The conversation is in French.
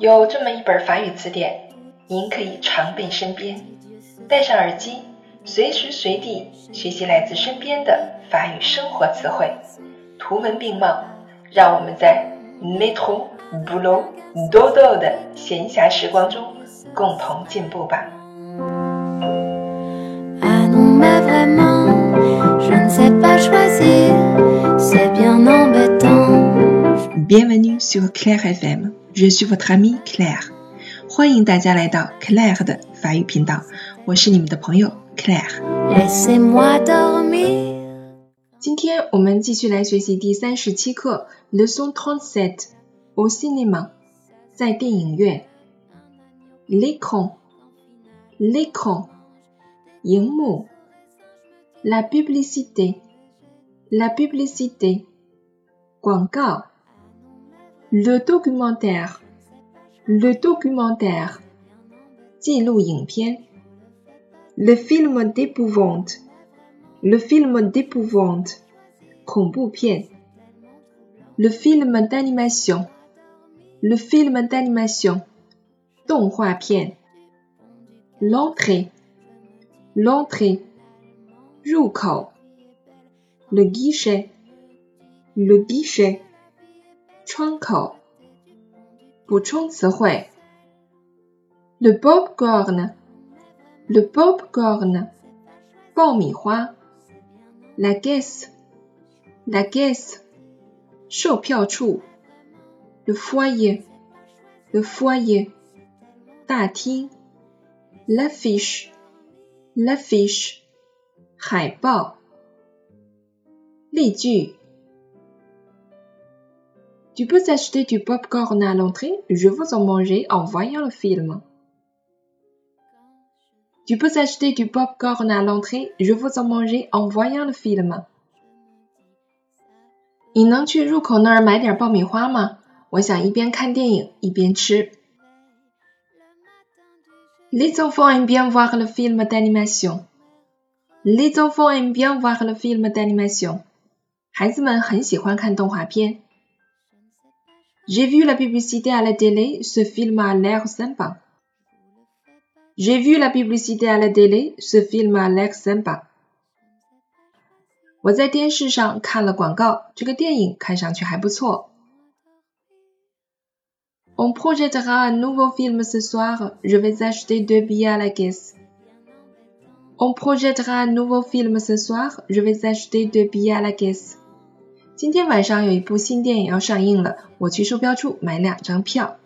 有这么一本法语词典，您可以常备身边，戴上耳机，随时随地学习来自身边的法语生活词汇，图文并茂，让我们在 metro、boulot、dodo 的闲暇时光中共同进步吧。Ah non, mais vraiment, je ne sais pas choisir, c'est bien embêtant. Bienvenue sur Claire FM，je suis votre amie Claire。欢迎大家来到 Claire 的法语频道，我是你们的朋友 Claire。Laissez-moi dormir. 今天我们继续来学习第三十七课 Leçon trente-sept au cinéma，在电影院。L'écran，l'écran，荧幕。La publicité，la publicité，广告。Le documentaire，le documentaire，记录影片。Le film d'épouvante，le film d'épouvante，恐怖片。Le film d'animation，le film d'animation，动画片。L'entrée，l'entrée，入口。Le guichet，le guichet， 窗口。补充词汇。Le popcorn，le popcorn，爆米花。La caisse，la caisse，售票处。Le foyer，le foyer，大厅。L'affiche，l'affiche，海报。例句。 Tu peux acheter du popcorn à l'entrée, je veux en manger en voyant le film. Tu peux acheter du popcorn à l'entrée, je veux en manger en voyant le film. 你能去入口那儿买点爆米花吗？我想一边看电影一边吃。Les enfants aiment bien voir le film d'animation. Les enfants aiment bien voir le film d'animation. 孩子们很喜欢看动画片。 J'ai vu la publicité à la télé, ce film a l'air sympa. J'ai vu la publicité à la télé, ce film a l'air sympa. 我在电视上看了广告，这个电影看上去还不错。On projettera un nouveau film ce soir. Je vais acheter deux billets à la caisse. On projettera un nouveau film ce soir. Je vais acheter deux billets à la caisse. 今天晚上有一部新电影要上映了，我去售票处买两张票。